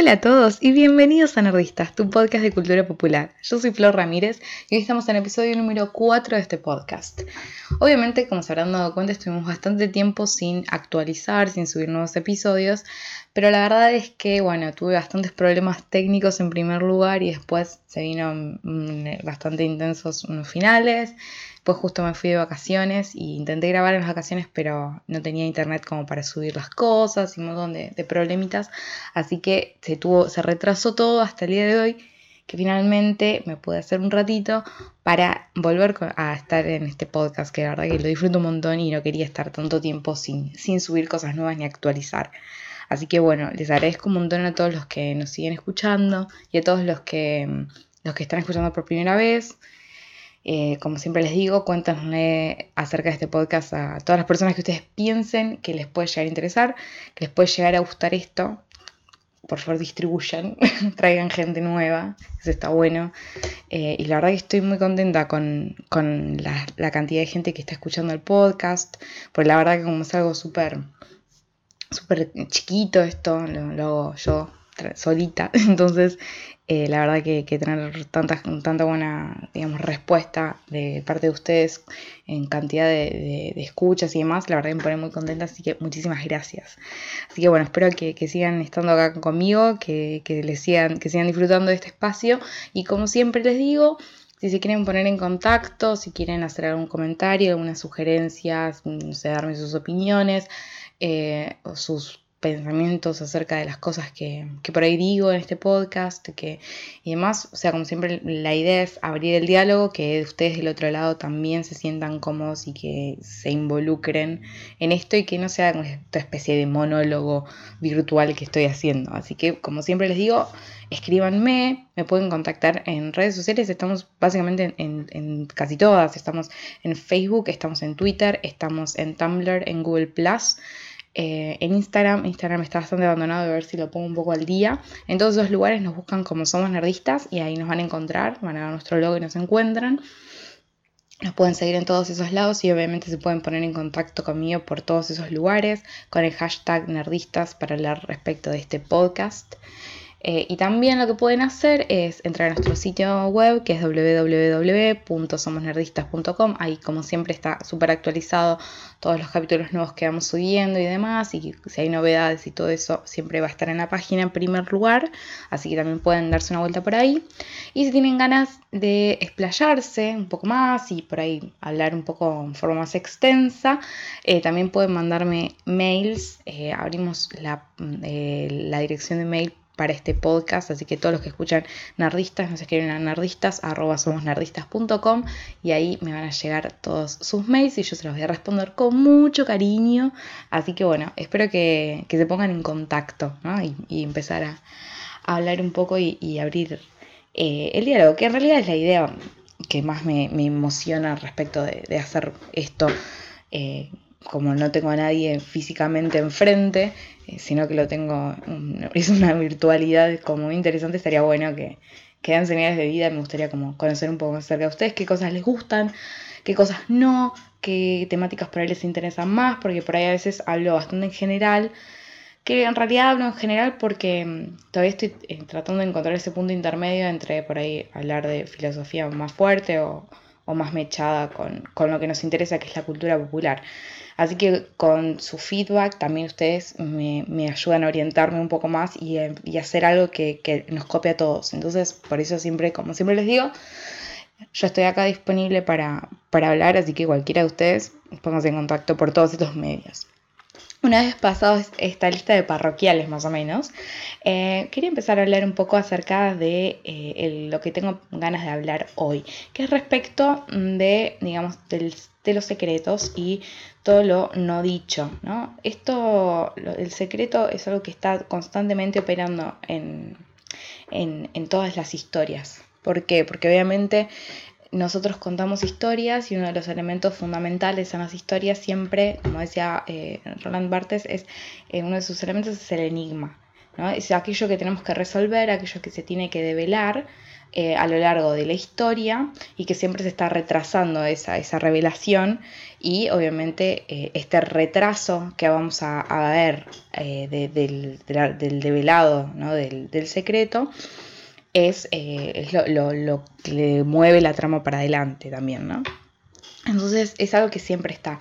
Hola a todos y bienvenidos a Nerdistas, tu podcast de cultura popular. Yo soy Flor Ramírez y hoy estamos en el episodio número 4 de este podcast. Obviamente, como se habrán dado cuenta, estuvimos bastante tiempo sin actualizar, sin subir nuevos episodios, pero la verdad es que, bueno, tuve bastantes problemas técnicos en primer lugar y después se vino mm, bastante intensos unos finales. Pues justo me fui de vacaciones y intenté grabar en las vacaciones, pero no tenía internet como para subir las cosas y un montón de, problemitas. Así que se, tuvo, se retrasó todo hasta el día de hoy, que finalmente me pude hacer un ratito para volver a estar en este podcast, que la verdad que lo disfruto un montón y no quería estar tanto tiempo sin, sin subir cosas nuevas ni actualizar. Así que bueno, les agradezco un montón a todos los que nos siguen escuchando y a todos los que, los que están escuchando por primera vez. Eh, como siempre les digo, cuéntanos acerca de este podcast a todas las personas que ustedes piensen que les puede llegar a interesar, que les puede llegar a gustar esto. Por favor, distribuyan, traigan gente nueva, eso está bueno. Eh, y la verdad que estoy muy contenta con, la, cantidad de gente que está escuchando el podcast, porque la verdad que como es algo súper súper chiquito esto, lo hago yo solita. Entonces, eh, la verdad que, tener tanta, tanta buena, digamos, respuesta de parte de ustedes en cantidad de, escuchas y demás, la verdad que me pone muy contenta, así que muchísimas gracias. Así que bueno, espero que, sigan estando acá conmigo, que, les sigan, que sigan disfrutando de este espacio y como siempre les digo, si se quieren poner en contacto, si quieren hacer algún comentario, algunas sugerencias, no sé, darme sus opiniones eh, sus pensamientos acerca de las cosas que, por ahí digo en este podcast que, y demás. O sea, como siempre, la idea es abrir el diálogo, que ustedes del otro lado también se sientan cómodos y que se involucren en esto y que no sea esta especie de monólogo virtual que estoy haciendo. Así que, como siempre les digo, escríbanme, me pueden contactar en redes sociales, estamos básicamente en, en casi todas, estamos en Facebook, estamos en Twitter, estamos en Tumblr, en Google. Eh, en Instagram. Instagram está bastante abandonado, a ver si lo pongo un poco al día. En todos esos lugares nos buscan como Somos Nerdistas y ahí nos van a encontrar, van a nuestro logo y nos encuentran. Nos pueden seguir en todos esos lados y obviamente se pueden poner en contacto conmigo por todos esos lugares con el hashtag nerdistas para hablar respecto de este podcast. Eh, y también lo que pueden hacer es entrar a nuestro sitio web que es www.somosnerdistas.com. Ahí como siempre está súper actualizado todos los capítulos nuevos que vamos subiendo y demás. Y si hay novedades y todo eso siempre va a estar en la página en primer lugar. Así que también pueden darse una vuelta por ahí. Y si tienen ganas de explayarse un poco más y por ahí hablar un poco en forma más extensa, eh, también pueden mandarme mails. Eh, abrimos la, la dirección de mail para este podcast, así que todos los que escuchan nerdistas nos escriben a nerdistas arroba y ahí me van a llegar todos sus mails y yo se los voy a responder con mucho cariño, así que bueno, espero que, se pongan en contacto y, empezar a, hablar un poco y, abrir eh, el diálogo, que en realidad es la idea que más me, emociona respecto de, hacer esto. Eh, como no tengo a nadie físicamente enfrente, eh, sino que lo tengo, es una virtualidad como muy interesante, estaría bueno que, que dan señales de vida, me gustaría como conocer un poco más acerca de ustedes, qué cosas les gustan, qué cosas no, qué temáticas por ahí les interesan más, porque por ahí a veces hablo bastante en general, que en realidad hablo en general porque mm, todavía estoy eh, tratando de encontrar ese punto intermedio entre por ahí hablar de filosofía más fuerte o, o más mechada con, con, lo que nos interesa, que es la cultura popular. Así que con su feedback también ustedes me, ayudan a orientarme un poco más y, hacer algo que, nos copie a todos. Entonces, por eso siempre, como siempre les digo, yo estoy acá disponible para, hablar, así que cualquiera de ustedes pónganse en contacto por todos estos medios. Una vez pasado esta lista de parroquiales más o menos, eh, quería empezar a hablar un poco acerca de eh, lo que tengo ganas de hablar hoy, que es respecto de, digamos, de los secretos y todo lo no dicho, ¿no? Esto, el secreto es algo que está constantemente operando en, en, todas las historias. ¿Por qué? Porque obviamente nosotros contamos historias y uno de los elementos fundamentales en las historias siempre, como decía eh, Roland Barthes, es eh, uno de sus elementos es el enigma. Es aquello que tenemos que resolver, aquello que se tiene que develar eh, a lo largo de la historia y que siempre se está retrasando esa, esa revelación y obviamente este retraso que vamos a, ver eh, del, develado, del, secreto, es, lo, que le mueve la trama para adelante también, ¿no? Entonces es algo que siempre está.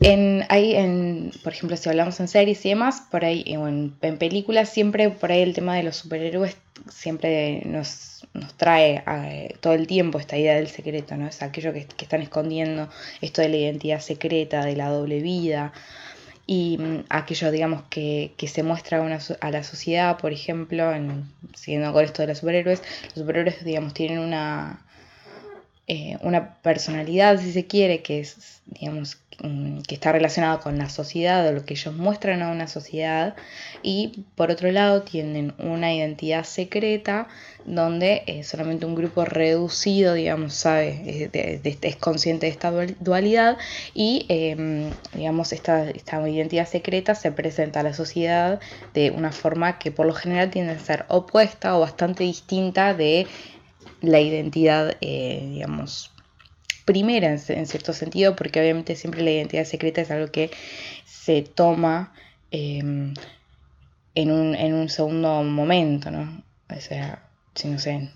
En, ahí, en, por ejemplo, si hablamos en series y demás, por ahí, en, en películas, siempre por ahí el tema de los superhéroes siempre nos, nos trae eh, todo el tiempo esta idea del secreto, ¿no? Es aquello que, están escondiendo, esto de la identidad secreta, de la doble vida, y mm, aquello, digamos, que, se muestra a, la sociedad, por ejemplo, siguiendo con esto de los superhéroes, los superhéroes, digamos, tienen una, eh, una personalidad, si se quiere, que es, digamos, mm, que está relacionada con la sociedad o lo que ellos muestran a una sociedad. Y por otro lado tienen una identidad secreta donde eh, solamente un grupo reducido, digamos, sabe, es, consciente de esta dualidad y, em, digamos, esta, esta identidad secreta se presenta a la sociedad de una forma que por lo general tiende a ser opuesta o bastante distinta de la identidad, eh, digamos, primera en, cierto sentido, porque obviamente siempre la identidad secreta es algo que se toma em, en, un, en un segundo momento, ¿no? O sea, si no sé,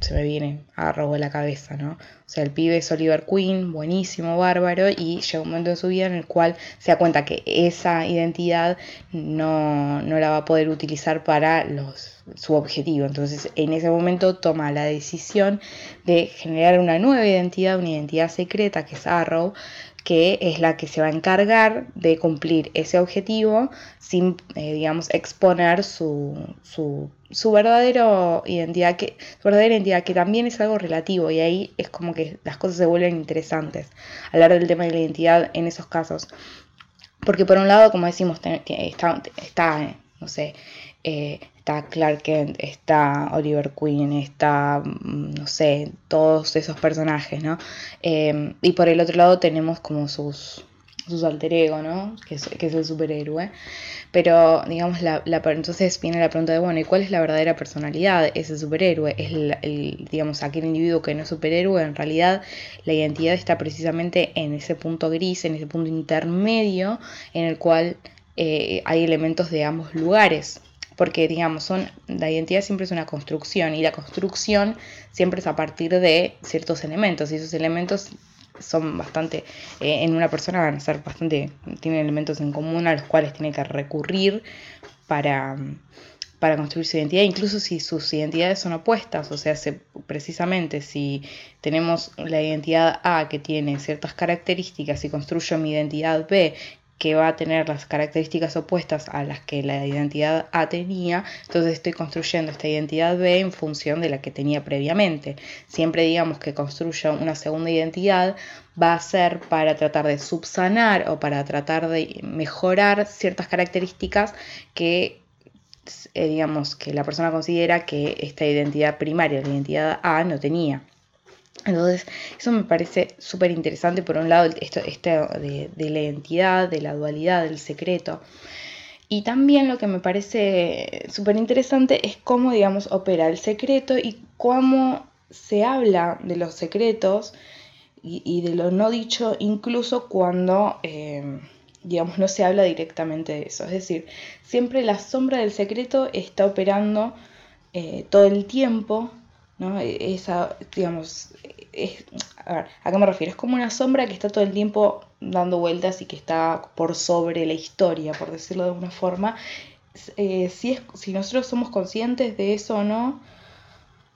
se me viene a robo de la cabeza, ¿no? O sea, el pibe es Oliver Queen, buenísimo, bárbaro, y llega un momento en su vida en el cual se da cuenta que esa identidad no, no la va a poder utilizar para los, su objetivo. Entonces, en ese momento toma la decisión de generar una nueva identidad, una identidad secreta que es Arrow, que es la que se va a encargar de cumplir ese objetivo sin, eh, digamos, exponer su, su, su, verdadera identidad, que, su verdadera identidad, que también es algo relativo y ahí es como que las cosas se vuelven interesantes, hablar del tema de la identidad en esos casos. Porque por un lado, como decimos, está, está no sé, eh, está Clark Kent, está Oliver Queen, está, mm, no sé, todos esos personajes, ¿no? Eh, y por el otro lado tenemos como sus, sus alter ego, ¿no? Que es, que es el superhéroe. Pero, digamos, la, entonces viene la pregunta de, bueno, ¿y cuál es la verdadera personalidad de ese superhéroe? Es, el, digamos, aquel individuo que no es superhéroe, en realidad la identidad está precisamente en ese punto gris, en ese punto intermedio, en el cual eh, hay elementos de ambos lugares porque digamos, son, la identidad siempre es una construcción y la construcción siempre es a partir de ciertos elementos y esos elementos son bastante, eh, en una persona van a ser bastante, tienen elementos en común a los cuales tiene que recurrir para, para construir su identidad, incluso si sus identidades son opuestas, o sea, precisamente si tenemos la identidad A que tiene ciertas características y construyo mi identidad B que va a tener las características opuestas a las que la identidad A tenía, entonces estoy construyendo esta identidad B en función de la que tenía previamente. Siempre digamos que construyo una segunda identidad va a ser para tratar de subsanar o para tratar de mejorar ciertas características que eh, digamos que la persona considera que esta identidad primaria, la identidad A, no tenía. Entonces, eso me parece súper interesante, por un lado, esto, de, la identidad, de la dualidad, del secreto. Y también lo que me parece súper interesante es cómo, digamos, opera el secreto y cómo se habla de los secretos y, de lo no dicho, incluso cuando, eh, digamos, no se habla directamente de eso. Es decir, siempre la sombra del secreto está operando eh, todo el tiempo ¿no? E, esa, digamos, es, a ver, ¿a qué me refiero? Es como una sombra que está todo el tiempo dando vueltas y que está por sobre la historia, por decirlo de alguna forma. Eh, si, es, si nosotros somos conscientes de eso o no,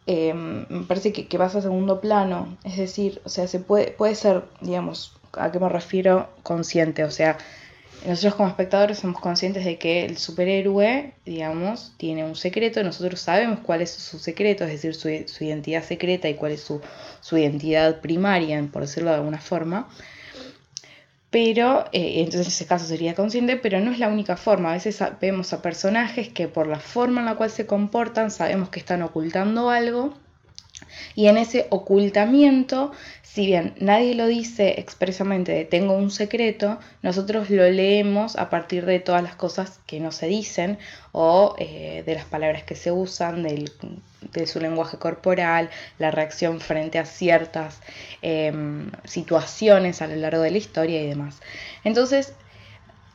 em, me parece que, que pasa a segundo plano. Es decir, o sea, se puede, puede ser, digamos, ¿a qué me refiero? Consciente, o sea, nosotros como espectadores somos conscientes de que el superhéroe, digamos, tiene un secreto, nosotros sabemos cuál es su secreto, es decir, su, identidad secreta y cuál es su, identidad primaria, por decirlo de alguna forma. Pero, eh, entonces en ese caso sería consciente, pero no es la única forma. A veces vemos a personajes que por la forma en la cual se comportan sabemos que están ocultando algo Y en ese ocultamiento, si bien nadie lo dice expresamente tengo un secreto, nosotros lo leemos a partir de todas las cosas que no se dicen o eh, de las palabras que se usan, de su lenguaje corporal, la reacción frente a ciertas em, situaciones a lo largo de la historia y demás. Entonces,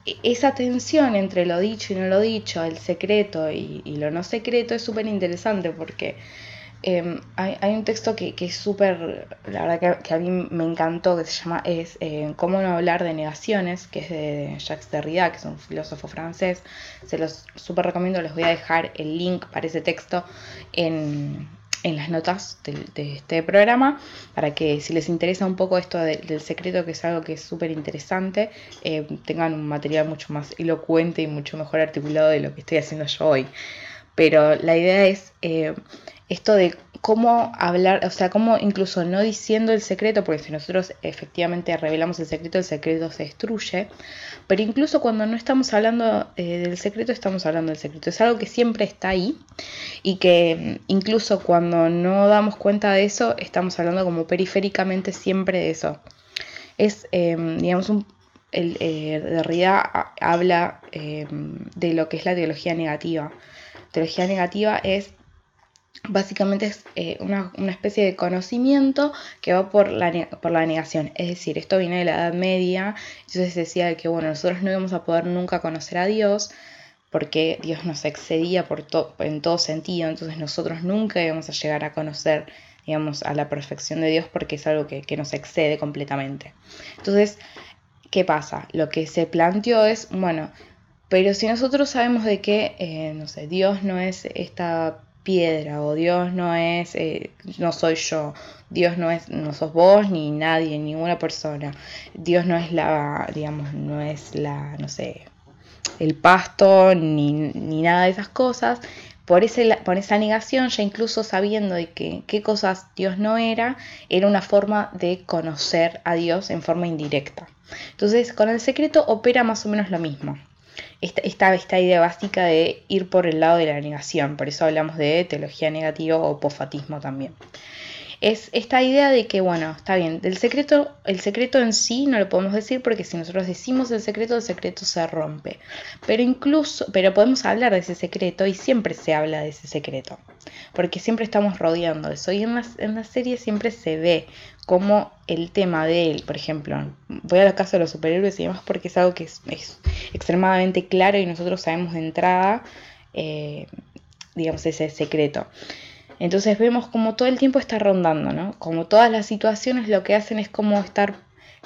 e, esa tensión entre lo dicho y no lo dicho, el secreto y, y lo no secreto es súper interesante porque Em, hay, un texto que, es súper, la verdad que, a mí me encantó, que se llama es eh, Cómo no hablar de negaciones, que es de Jacques Derrida, que es un filósofo francés. Se los súper recomiendo, les voy a dejar el link para ese texto en, las notas de, este programa, para que si les interesa un poco esto del secreto, que es algo que es súper interesante, eh, tengan un material mucho más elocuente y mucho mejor articulado de lo que estoy haciendo yo hoy. Pero la idea es... Eh, esto de cómo hablar, o sea, cómo incluso no diciendo el secreto, porque si nosotros efectivamente revelamos el secreto, el secreto se destruye, pero incluso cuando no estamos hablando eh, del secreto, estamos hablando del secreto. Es algo que siempre está ahí y que mm, incluso cuando no damos cuenta de eso, estamos hablando como periféricamente siempre de eso. Es, em, digamos, un, el, eh, Derrida habla em, de lo que es la teología negativa. Teología negativa es básicamente es eh, una, especie de conocimiento que va por la, por la negación. Es decir, esto viene de la Edad Media, entonces decía que bueno, nosotros no íbamos a poder nunca conocer a Dios porque Dios nos excedía por en todo sentido, entonces nosotros nunca íbamos a llegar a conocer digamos, a la perfección de Dios porque es algo que, nos excede completamente. Entonces, ¿qué pasa? Lo que se planteó es, bueno, pero si nosotros sabemos de que, eh, no sé, Dios no es esta piedra o Dios no es, eh, no soy yo, Dios no es, no sos vos ni nadie, ninguna persona, Dios no es la, digamos, no es la, no sé, el pasto ni, nada de esas cosas. Por, ese, por esa negación, ya incluso sabiendo de que, qué cosas Dios no era, era una forma de conocer a Dios en forma indirecta. Entonces, con el secreto opera más o menos lo mismo esta, esta, idea básica de ir por el lado de la negación. Por eso hablamos de teología negativa o pofatismo también. Es esta idea de que, bueno, está bien, del secreto, el secreto en sí no lo podemos decir porque si nosotros decimos el secreto, el secreto se rompe. Pero incluso, pero podemos hablar de ese secreto y siempre se habla de ese secreto. Porque siempre estamos rodeando eso. Y en la, en la serie siempre se ve como el tema de él, por ejemplo, voy a la casa de los superhéroes y demás porque es algo que es, extremadamente claro y nosotros sabemos de entrada, eh, digamos, ese secreto. Entonces vemos como todo el tiempo está rondando, ¿no? Como todas las situaciones lo que hacen es como estar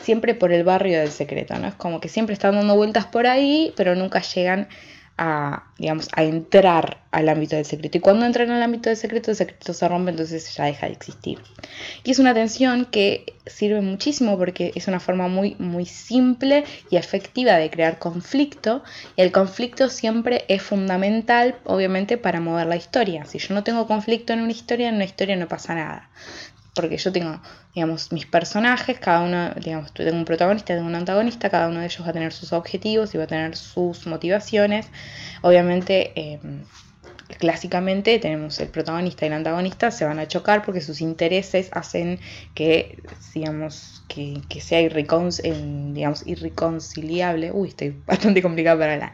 siempre por el barrio del secreto, ¿no? Es como que siempre están dando vueltas por ahí, pero nunca llegan a, digamos, a entrar al ámbito del secreto. Y cuando entran al ámbito del secreto, el secreto se rompe, entonces ya deja de existir. Y es una tensión que sirve muchísimo porque es una forma muy, muy simple y efectiva de crear conflicto. Y el conflicto siempre es fundamental, obviamente, para mover la historia. Si yo no tengo conflicto en una historia, en una historia no pasa nada porque yo tengo, digamos, mis personajes, cada uno, digamos, tengo un protagonista, tengo un antagonista, cada uno de ellos va a tener sus objetivos y va a tener sus motivaciones. Obviamente, em, clásicamente tenemos el protagonista y el antagonista se van a chocar porque sus intereses hacen que, digamos, que, sea digamos, irreconciliable. Uy, estoy bastante complicada para hablar.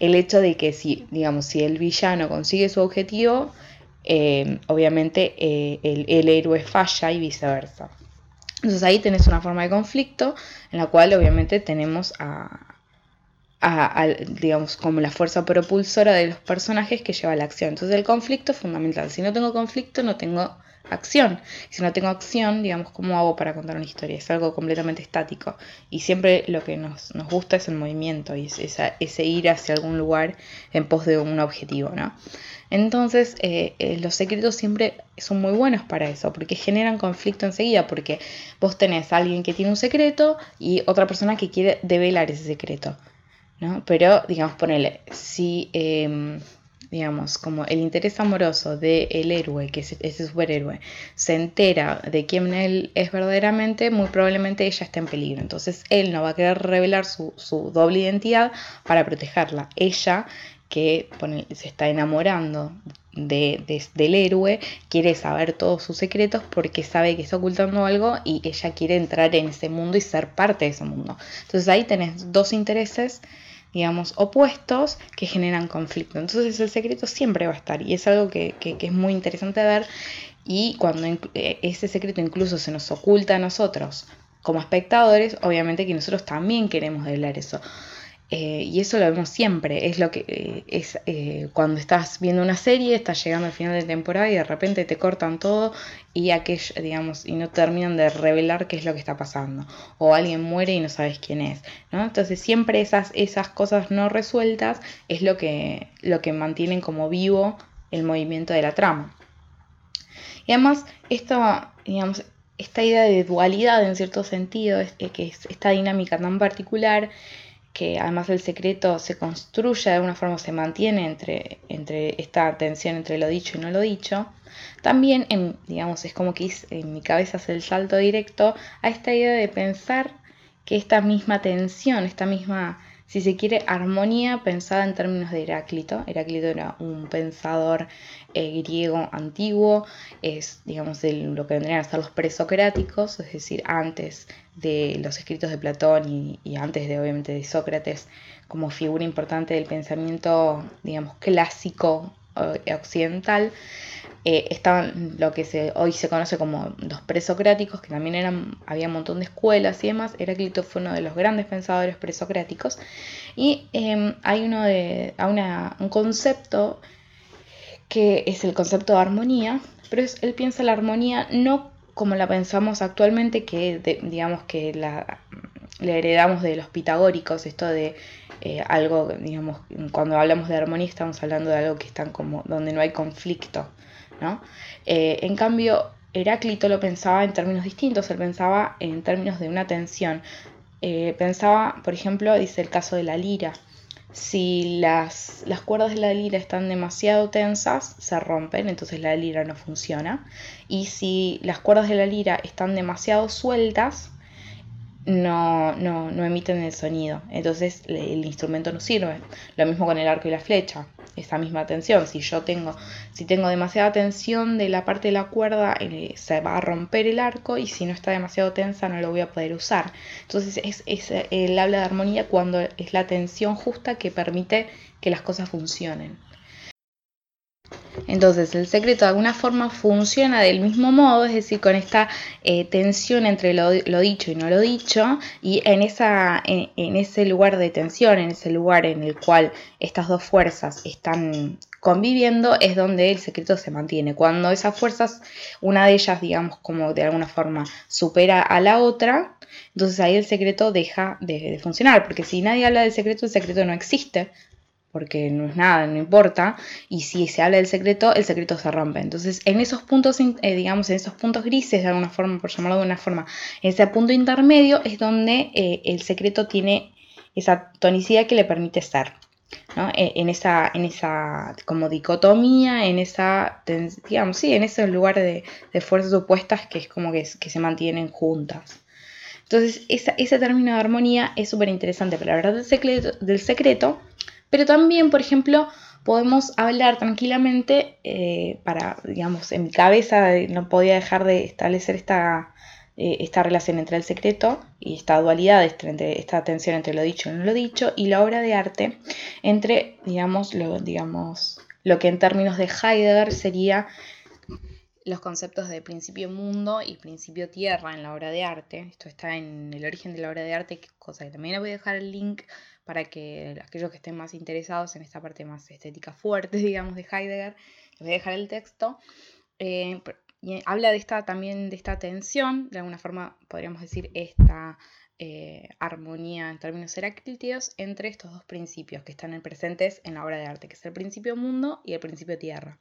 El hecho de que si, digamos, si el villano consigue su objetivo, eh, obviamente eh, el, héroe falla y viceversa. Entonces ahí tenés una forma de conflicto en la cual obviamente tenemos a, digamos, como la fuerza propulsora de los personajes que lleva la acción. Entonces el conflicto es fundamental. Si no tengo conflicto, no tengo acción. Si no tengo acción, digamos, ¿cómo hago para contar una historia? Es algo completamente estático. Y siempre lo que nos, gusta es el movimiento y ese ir hacia algún lugar en pos de un objetivo, ¿no? Entonces, eh, eh, los secretos siempre son muy buenos para eso, porque generan conflicto enseguida, porque vos tenés a alguien que tiene un secreto y otra persona que quiere develar ese secreto, ¿no? Pero, digamos, ponele, si, em, digamos, como el interés amoroso del héroe, que es ese superhéroe, se entera de quién él es verdaderamente, muy probablemente ella esté en peligro. Entonces, él no va a querer revelar su, su doble identidad para protegerla. Ella que se está enamorando del héroe quiere saber todos sus secretos porque sabe que está ocultando algo y ella quiere entrar en ese mundo y ser parte de ese mundo. Entonces ahí tenés dos intereses digamos, opuestos que generan conflicto. Entonces el secreto siempre va a estar y es algo que, es muy interesante ver y cuando eh, ese secreto incluso se nos oculta a nosotros como espectadores, obviamente que nosotros también queremos develar eso. Eh, y eso lo vemos siempre, es lo que eh, es eh, cuando estás viendo una serie, estás llegando al final de temporada y de repente te cortan todo y aquello, digamos, y no terminan de revelar qué es lo que está pasando. O alguien muere y no sabes quién es. ¿no? Entonces siempre esas, esas cosas no resueltas es lo que, lo que mantienen como vivo el movimiento de la trama. Y además, digamos, esta idea de dualidad en cierto sentido, que es esta dinámica tan particular, que además el secreto se construye de alguna forma, se mantiene entre, entre esta tensión entre lo dicho y no lo dicho, también, en, digamos, es como que en mi cabeza hace el salto directo a esta idea de pensar que esta misma tensión, esta misma si se quiere, armonía pensada en términos de Heráclito. Heráclito era un pensador eh, griego antiguo, es, digamos, de lo que vendrían a ser los presocráticos, es decir, antes de los escritos de Platón y, antes de, obviamente, de Sócrates, como figura importante del pensamiento, digamos, clásico occidental. Eh, estaban lo que hoy se conoce como los presocráticos, que también eran, había un montón de escuelas y demás. Heráclito fue uno de los grandes pensadores presocráticos. Y em, hay uno de, un concepto que es el concepto de armonía, pero él piensa la armonía no como la pensamos actualmente, que digamos que la, heredamos de los pitagóricos, esto de eh, algo, digamos, cuando hablamos de armonía estamos hablando de algo que están como donde no hay conflicto, ¿no? Eh, en cambio, Heráclito lo pensaba en términos distintos, él pensaba en términos de una tensión. Eh, pensaba, por ejemplo, dice el caso de la lira. Si las, las, cuerdas de la lira están demasiado tensas, se rompen, entonces la lira no funciona. Y si las cuerdas de la lira están demasiado sueltas, no, no, no emiten el sonido. Entonces el instrumento no sirve. Lo mismo con el arco y la flecha. Esa misma tensión. Si yo tengo, si tengo demasiada tensión de la parte de la cuerda, eh, se va a romper el arco y si no está demasiado tensa no lo voy a poder usar. Entonces es, es, él habla de armonía cuando es la tensión justa que permite que las cosas funcionen. Entonces el secreto de alguna forma funciona del mismo modo, es decir, con esta eh, tensión entre lo, dicho y no lo dicho, y en, esa, en, ese lugar de tensión, en ese lugar en el cual estas dos fuerzas están conviviendo, es donde el secreto se mantiene. Cuando esas fuerzas, una de ellas, digamos, como de alguna forma supera a la otra, entonces ahí el secreto deja de, de funcionar, porque si nadie habla del secreto, el secreto no existe, porque no es nada, no importa, y si se habla del secreto, el secreto se rompe. Entonces, en esos puntos, eh, digamos, en esos puntos grises, de alguna forma, por llamarlo de una forma, en ese punto intermedio es donde eh, el secreto tiene esa tonicidad que le permite ser. ¿no? E, en, esa, en esa como dicotomía, en esa, digamos, sí, en ese lugar de, fuerzas opuestas que es como que, se mantienen juntas. Entonces, ese término de armonía es súper interesante, pero la verdad del secreto pero también, por ejemplo, podemos hablar tranquilamente eh, para, digamos, en mi cabeza no podía dejar de establecer esta, eh, esta relación entre el secreto y esta dualidad, entre, esta tensión entre lo dicho y no lo dicho, y la obra de arte entre, digamos, lo, digamos, lo que en términos de Heidegger sería los conceptos de principio mundo y principio tierra en la obra de arte. Esto está en el origen de la obra de arte, cosa que también le voy a dejar el link para que aquellos que estén más interesados en esta parte más estética fuerte, digamos, de Heidegger, les voy a dejar el texto. Eh, y habla de esta también de esta tensión, de alguna forma podríamos decir esta eh, armonía en términos heráclitos entre estos dos principios que están presentes en la obra de arte, que es el principio mundo y el principio tierra.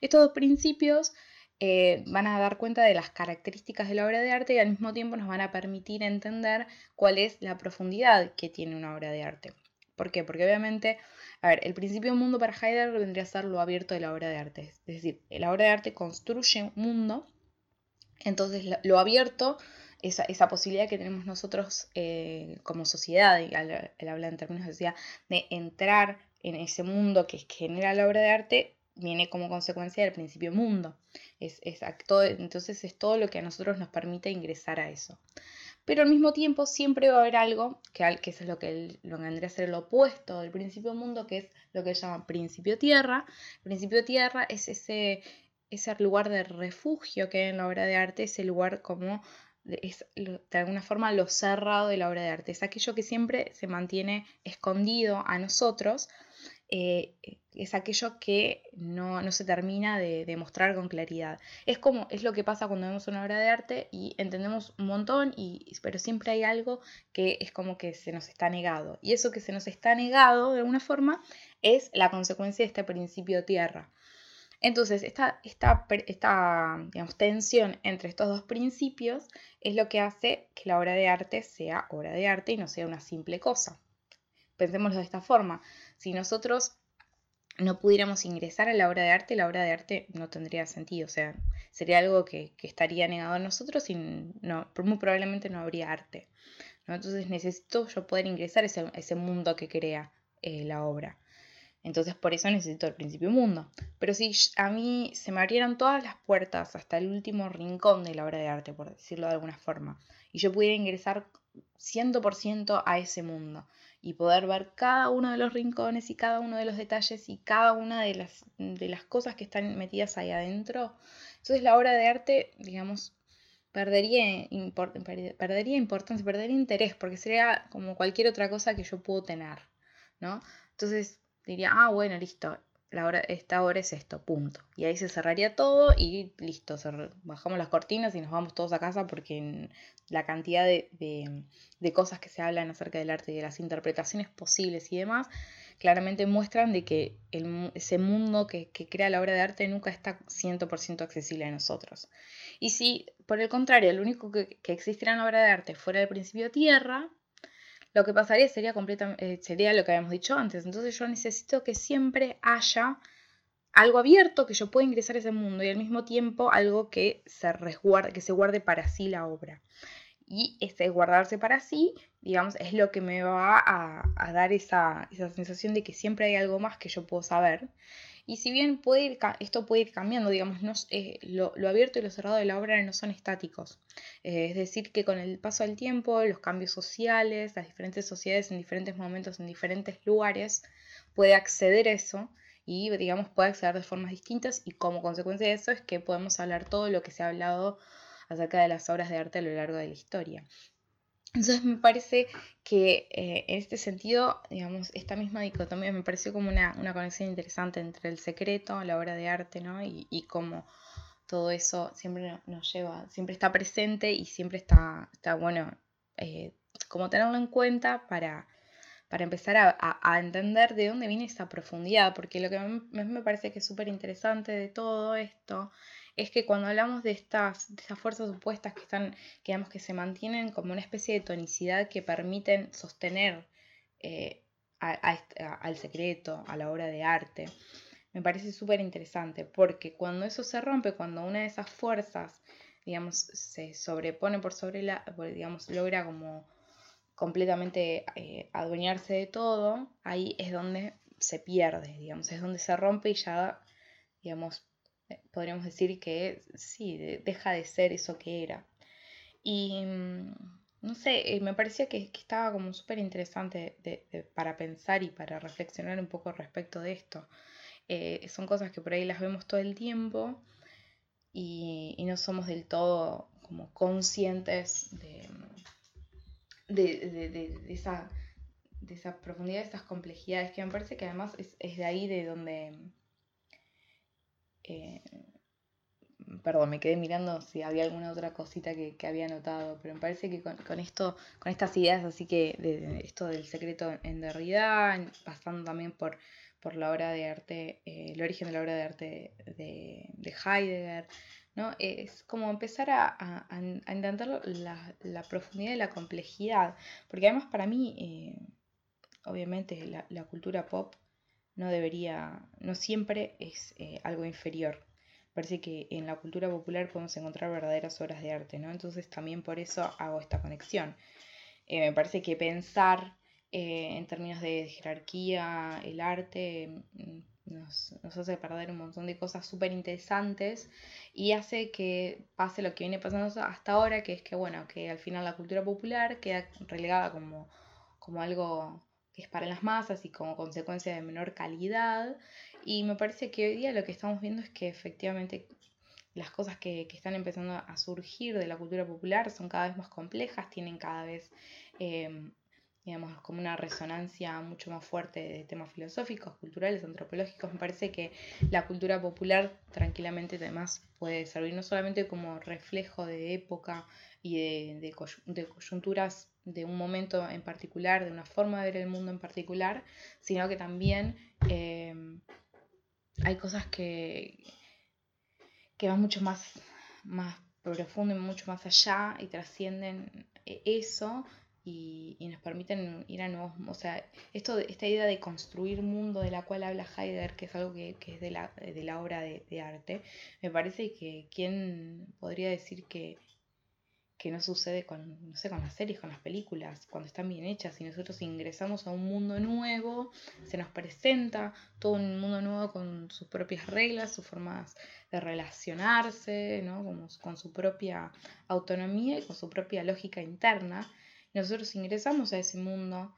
Estos dos principios eh, van a dar cuenta de las características de la obra de arte y al mismo tiempo nos van a permitir entender cuál es la profundidad que tiene una obra de arte. ¿Por qué? Porque obviamente, a ver, el principio mundo para Heidegger vendría a ser lo abierto de la obra de arte. Es decir, la obra de arte construye un mundo, entonces lo abierto, esa, posibilidad que tenemos nosotros eh, como sociedad, él habla en términos de sociedad, de entrar en ese mundo que genera la obra de arte, viene como consecuencia del principio mundo. Es, entonces es todo lo que a nosotros nos permite ingresar a eso. Pero al mismo tiempo siempre va a haber algo, que, que es lo que, lo vendría a ser el opuesto del principio mundo, que es lo que llama principio tierra. Principio tierra es ese, ese lugar de refugio que hay en la obra de arte, ese lugar como es de alguna forma lo cerrado de la obra de arte, es aquello que siempre se mantiene escondido a nosotros, eh, es aquello que no, se termina de, demostrar con claridad. Es como, es lo que pasa cuando vemos una obra de arte y entendemos un montón, y, pero siempre hay algo que es como que se nos está negado. Y eso que se nos está negado de alguna forma es la consecuencia de este principio tierra. Entonces, esta, esta, esta tensión entre estos dos principios es lo que hace que la obra de arte sea obra de arte y no sea una simple cosa. Pensémoslo de esta forma. Si nosotros no pudiéramos ingresar a la obra de arte, la obra de arte no tendría sentido. O sea, sería algo que, estaría negado a nosotros y no, muy probablemente no habría arte. Entonces necesito yo poder ingresar a ese, mundo que crea eh, la obra. Entonces por eso necesito el principio mundo. Pero si a mí se me abrieran todas las puertas hasta el último rincón de la obra de arte, por decirlo de alguna forma, y yo pudiera ingresar 100% a ese mundo y poder ver cada uno de los rincones y cada uno de los detalles y cada una de las, de las cosas que están metidas ahí adentro, entonces la obra de arte, digamos, perdería, perdería importancia, perdería interés, porque sería como cualquier otra cosa que yo puedo tener, ¿no? Entonces, diría, ah, bueno, listo, la hora, esta hora es esto, punto. Y ahí se cerraría todo y listo, bajamos las cortinas y nos vamos todos a casa porque la cantidad de, cosas que se hablan acerca del arte y de las interpretaciones posibles y demás, claramente muestran de que ese mundo que, crea la obra de arte nunca está 100% accesible a nosotros. Y si, por el contrario, lo único que, que existiera en obra de arte fuera el principio tierra, lo que pasaría sería, completamente, eh, sería lo que habíamos dicho antes. Entonces yo necesito que siempre haya algo abierto que yo pueda ingresar a ese mundo y al mismo tiempo algo que se resguarde, que se guarde para sí la obra. Y ese guardarse para sí, digamos, es lo que me va a, dar esa, esa, sensación de que siempre hay algo más que yo puedo saber y si bien puede esto puede ir cambiando, digamos, no, eh, lo, abierto y lo cerrado de la obra no son estáticos. Eh, es decir, que con el paso del tiempo, los cambios sociales, las diferentes sociedades en diferentes momentos, en diferentes lugares, puede acceder a eso y, digamos, puede acceder de formas distintas y como consecuencia de eso es que podemos hablar todo lo que se ha hablado acerca de las obras de arte a lo largo de la historia. Entonces me parece que eh, en este sentido, digamos, esta misma dicotomía me pareció como una, conexión interesante entre el secreto, la obra de arte, ¿no? Y, y cómo todo eso siempre nos lleva, siempre está presente y siempre está, está bueno, eh, como tenerlo en cuenta para, para empezar a, entender de dónde viene esa profundidad, porque lo que me, me parece que es súper interesante de todo esto es que cuando hablamos de estas, esas fuerzas opuestas que están, que, que se mantienen como una especie de tonicidad que permiten sostener eh, al secreto, a la obra de arte, me parece súper interesante, porque cuando eso se rompe, cuando una de esas fuerzas, digamos, se sobrepone por sobre la, digamos, logra como completamente eh, adueñarse de todo, ahí es donde se pierde, digamos, es donde se rompe y ya, digamos, podríamos decir que sí, deja de ser eso que era. Y mm, no sé, eh, me parecía que, estaba como súper interesante para pensar y para reflexionar un poco respecto de esto. Eh, son cosas que por ahí las vemos todo el tiempo y, no somos del todo como conscientes de, de, esa, de esa profundidad, de estas complejidades, que me parece que además es, es de ahí de donde eh, perdón, me quedé mirando si había alguna otra cosita que, había notado, pero me parece que con, esto, con estas ideas así que de, esto del secreto en Derrida, pasando también por, por la obra de arte, eh, el origen de la obra de arte de, Heidegger, ¿no? Es como empezar a, a, entender la, profundidad y la complejidad, porque además para mí, eh, obviamente, la cultura pop no debería, no siempre es eh, algo inferior. Parece que en la cultura popular podemos encontrar verdaderas obras de arte, ¿no? Entonces también por eso hago esta conexión. Eh, me parece que pensar eh, en términos de jerarquía, el arte, mm, nos, hace perder un montón de cosas súper interesantes y hace que pase lo que viene pasando hasta ahora, que es que, bueno, que al final la cultura popular queda relegada como, como algo que es para las masas y como consecuencia de menor calidad. Y me parece que hoy día lo que estamos viendo es que efectivamente las cosas que, están empezando a surgir de la cultura popular son cada vez más complejas, tienen cada vez eh, digamos, como una resonancia mucho más fuerte de temas filosóficos, culturales, antropológicos. Me parece que la cultura popular tranquilamente además puede servir no solamente como reflejo de época y de, de, coyunturas de un momento en particular, de una forma de ver el mundo en particular, sino que también eh, hay cosas que, que van mucho más, más y mucho más allá y trascienden eso y, nos permiten ir a nuevos, o sea, esto, esta idea de construir mundo de la cual habla Heidegger, que es algo que, es de la, de la obra de, arte, me parece que quién podría decir que, que no sucede con, no sé, con las series, con las películas, cuando están bien hechas y nosotros ingresamos a un mundo nuevo, se nos presenta todo un mundo nuevo con sus propias reglas, sus formas de relacionarse, ¿no? Como, con su propia autonomía y con su propia lógica interna nosotros ingresamos a ese mundo,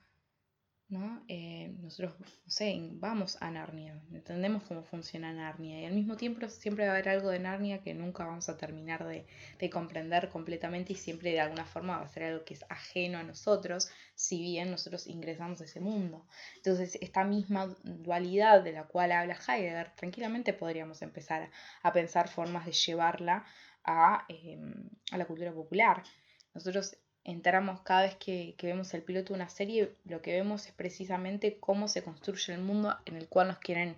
¿no? Eh, nosotros, no sé, vamos a Narnia, entendemos cómo funciona Narnia y al mismo tiempo siempre va a haber algo de Narnia que nunca vamos a terminar de, comprender completamente y siempre de alguna forma va a ser algo que es ajeno a nosotros, si bien nosotros ingresamos a ese mundo. Entonces, esta misma dualidad de la cual habla Heidegger, tranquilamente podríamos empezar a, pensar formas de llevarla a, em, a la cultura popular. Nosotros entramos cada vez que, vemos el piloto de una serie, lo que vemos es precisamente cómo se construye el mundo en el cual nos quieren,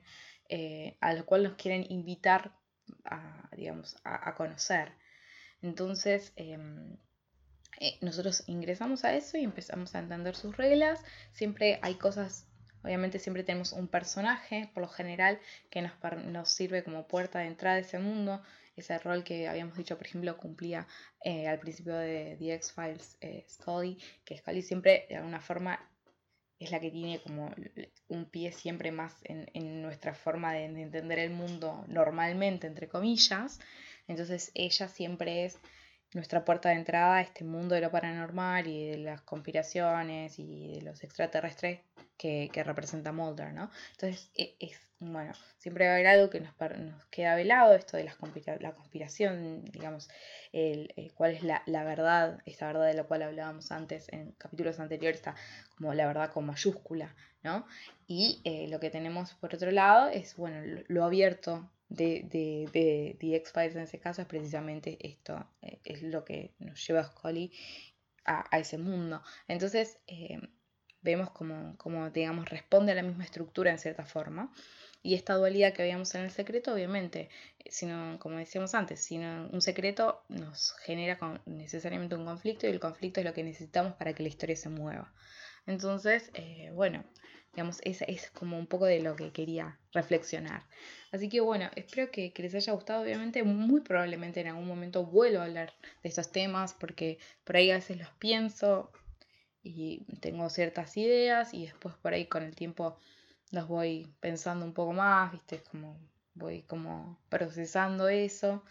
eh, al cual nos quieren invitar a, digamos, a, conocer. Entonces, em, eh, nosotros ingresamos a eso y empezamos a entender sus reglas. Siempre hay cosas, obviamente siempre tenemos un personaje, por lo general, que nos, nos sirve como puerta de entrada a ese mundo ese rol que habíamos dicho, por ejemplo, cumplía eh, al principio de The X-Files eh, Scully, que Scully siempre de alguna forma es la que tiene como un pie siempre más en, nuestra forma de, entender el mundo normalmente, entre comillas. Entonces ella siempre es nuestra puerta de entrada a este mundo de lo paranormal y de las conspiraciones y de los extraterrestres que, representa Mulder, ¿no? Entonces, e, es, bueno, siempre va a haber algo que nos, nos queda velado, esto de las la conspiración, digamos, el, cuál es la, verdad, esta verdad de la cual hablábamos antes en capítulos anteriores, está como la verdad con mayúscula, ¿no? Y eh, lo que tenemos por otro lado es, bueno, lo, abierto de, de, de, The X-Files en ese caso es precisamente esto, eh, es lo que nos lleva a Scully a, ese mundo. Entonces, eh, vemos como, como, digamos, responde a la misma estructura en cierta forma. Y esta dualidad que veíamos en el secreto, obviamente, eh, sino, como decíamos antes, sino un secreto nos genera necesariamente un conflicto y el conflicto es lo que necesitamos para que la historia se mueva. Entonces, eh, bueno, digamos, es, es como un poco de lo que quería reflexionar. Así que bueno, espero que, que, les haya gustado. Obviamente, muy probablemente en algún momento vuelvo a hablar de estos temas porque por ahí a veces los pienso, y tengo ciertas ideas y después por ahí con el tiempo las voy pensando un poco más, ¿viste? Como voy como procesando eso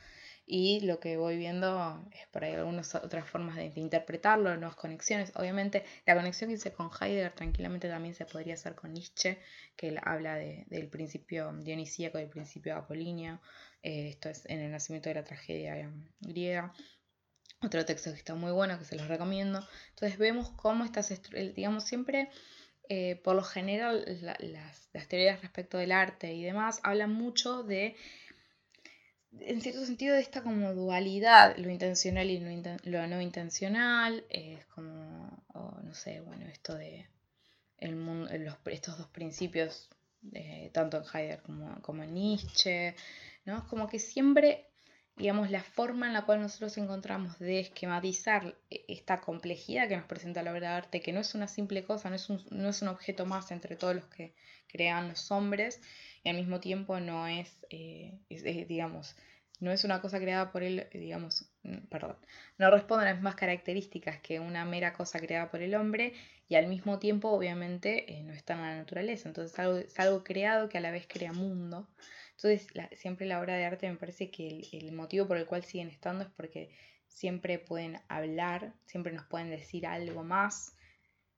y lo que voy viendo es por ahí algunas otras formas de, interpretarlo, nuevas conexiones. Obviamente la conexión que hice con Heidegger tranquilamente también se podría hacer con Nietzsche, que él habla del principio dionisíaco, del principio apolíneo, eh, esto es en el nacimiento de la tragedia griega. Otro texto que está muy bueno, que se los recomiendo. Entonces vemos cómo estas, digamos, siempre, eh, por lo general, las, teorías respecto del arte y demás hablan mucho de, en cierto sentido, de esta como dualidad, lo intencional y lo, no intencional. es como, no sé, bueno, esto de el mundo, estos dos principios, eh, tanto en Heidegger como, como en Nietzsche, ¿no? Es como que siempre digamos, la forma en la cual nosotros encontramos de esquematizar e, esta complejidad que nos presenta la obra de arte, que no es una simple cosa, no es un, no es un objeto más entre todos los que crean los hombres, y al mismo tiempo no es, eh, digamos, no es una cosa creada por él, digamos, mm, perdón, no responde a las mismas características que una mera cosa creada por el hombre y al mismo tiempo obviamente eh, no está en la naturaleza, entonces es algo, es algo, creado que a la vez crea mundo. Entonces siempre la obra de arte me parece que el, motivo por el cual siguen estando es porque siempre pueden hablar, siempre nos pueden decir algo más.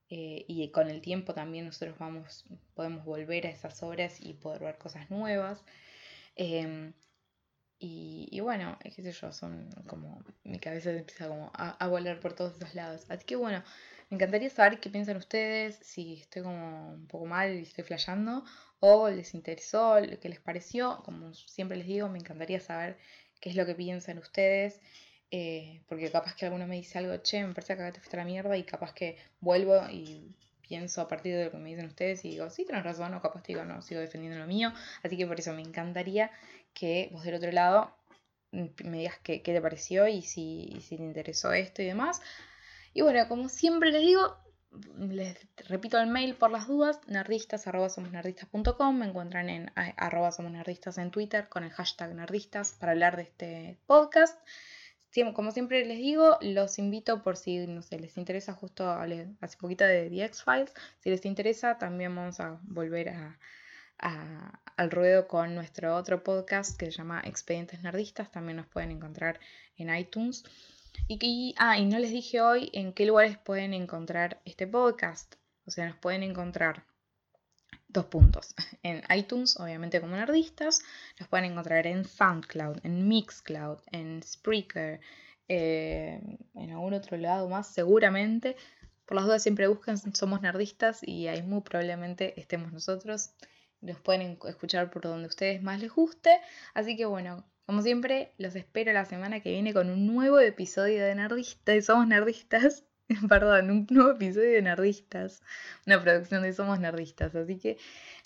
Eh, y con el tiempo también nosotros vamos, podemos volver a esas obras y poder ver cosas nuevas. Em, y, bueno, qué sé yo, son como. Mi cabeza empieza como a, volar por todos esos lados. Así que bueno, me encantaría saber qué piensan ustedes, si estoy como un poco mal y estoy flasheando, o les interesó, qué les pareció. Como siempre les digo, me encantaría saber qué es lo que piensan ustedes. Eh, porque capaz que alguno me dice algo, che, me parece que acá te fuiste la mierda, y capaz que vuelvo y pienso a partir de lo que me dicen ustedes y digo, sí, tienes razón, o capaz te digo, no, sigo defendiendo lo mío. Así que por eso me encantaría que vos del otro lado mm, me digas qué, te pareció y si, si, te interesó esto y demás. Y bueno, como siempre les digo, les repito el mail por las dudas, nerdistas me encuentran en arroba somos en Twitter con el hashtag nerdistas para hablar de este podcast como siempre les digo, los invito por si no les interesa, justo hace poquito de The X-Files, si les interesa también vamos a volver a, al ruedo con nuestro otro podcast que se llama Expedientes Nerdistas, también nos pueden encontrar en iTunes. Y, ah, y no les dije hoy en qué lugares pueden encontrar este podcast. O sea, nos pueden encontrar dos puntos. En iTunes, obviamente como nerdistas, los pueden encontrar en SoundCloud, en Mixcloud, en Spreaker, eh, en algún otro lado más, seguramente. Por las dudas siempre buscan Somos Nerdistas y ahí muy probablemente estemos nosotros. Los pueden escuchar por donde ustedes más les guste. Así que bueno, como siempre, los espero la semana que viene con un nuevo episodio de Nerdistas. Somos Nerdistas. Perdón, un nuevo episodio de Nerdistas, una producción de Somos Nerdistas. Así que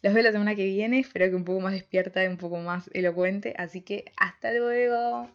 los veo la semana que viene, espero que un poco más despierta y un poco más elocuente. Así que hasta luego.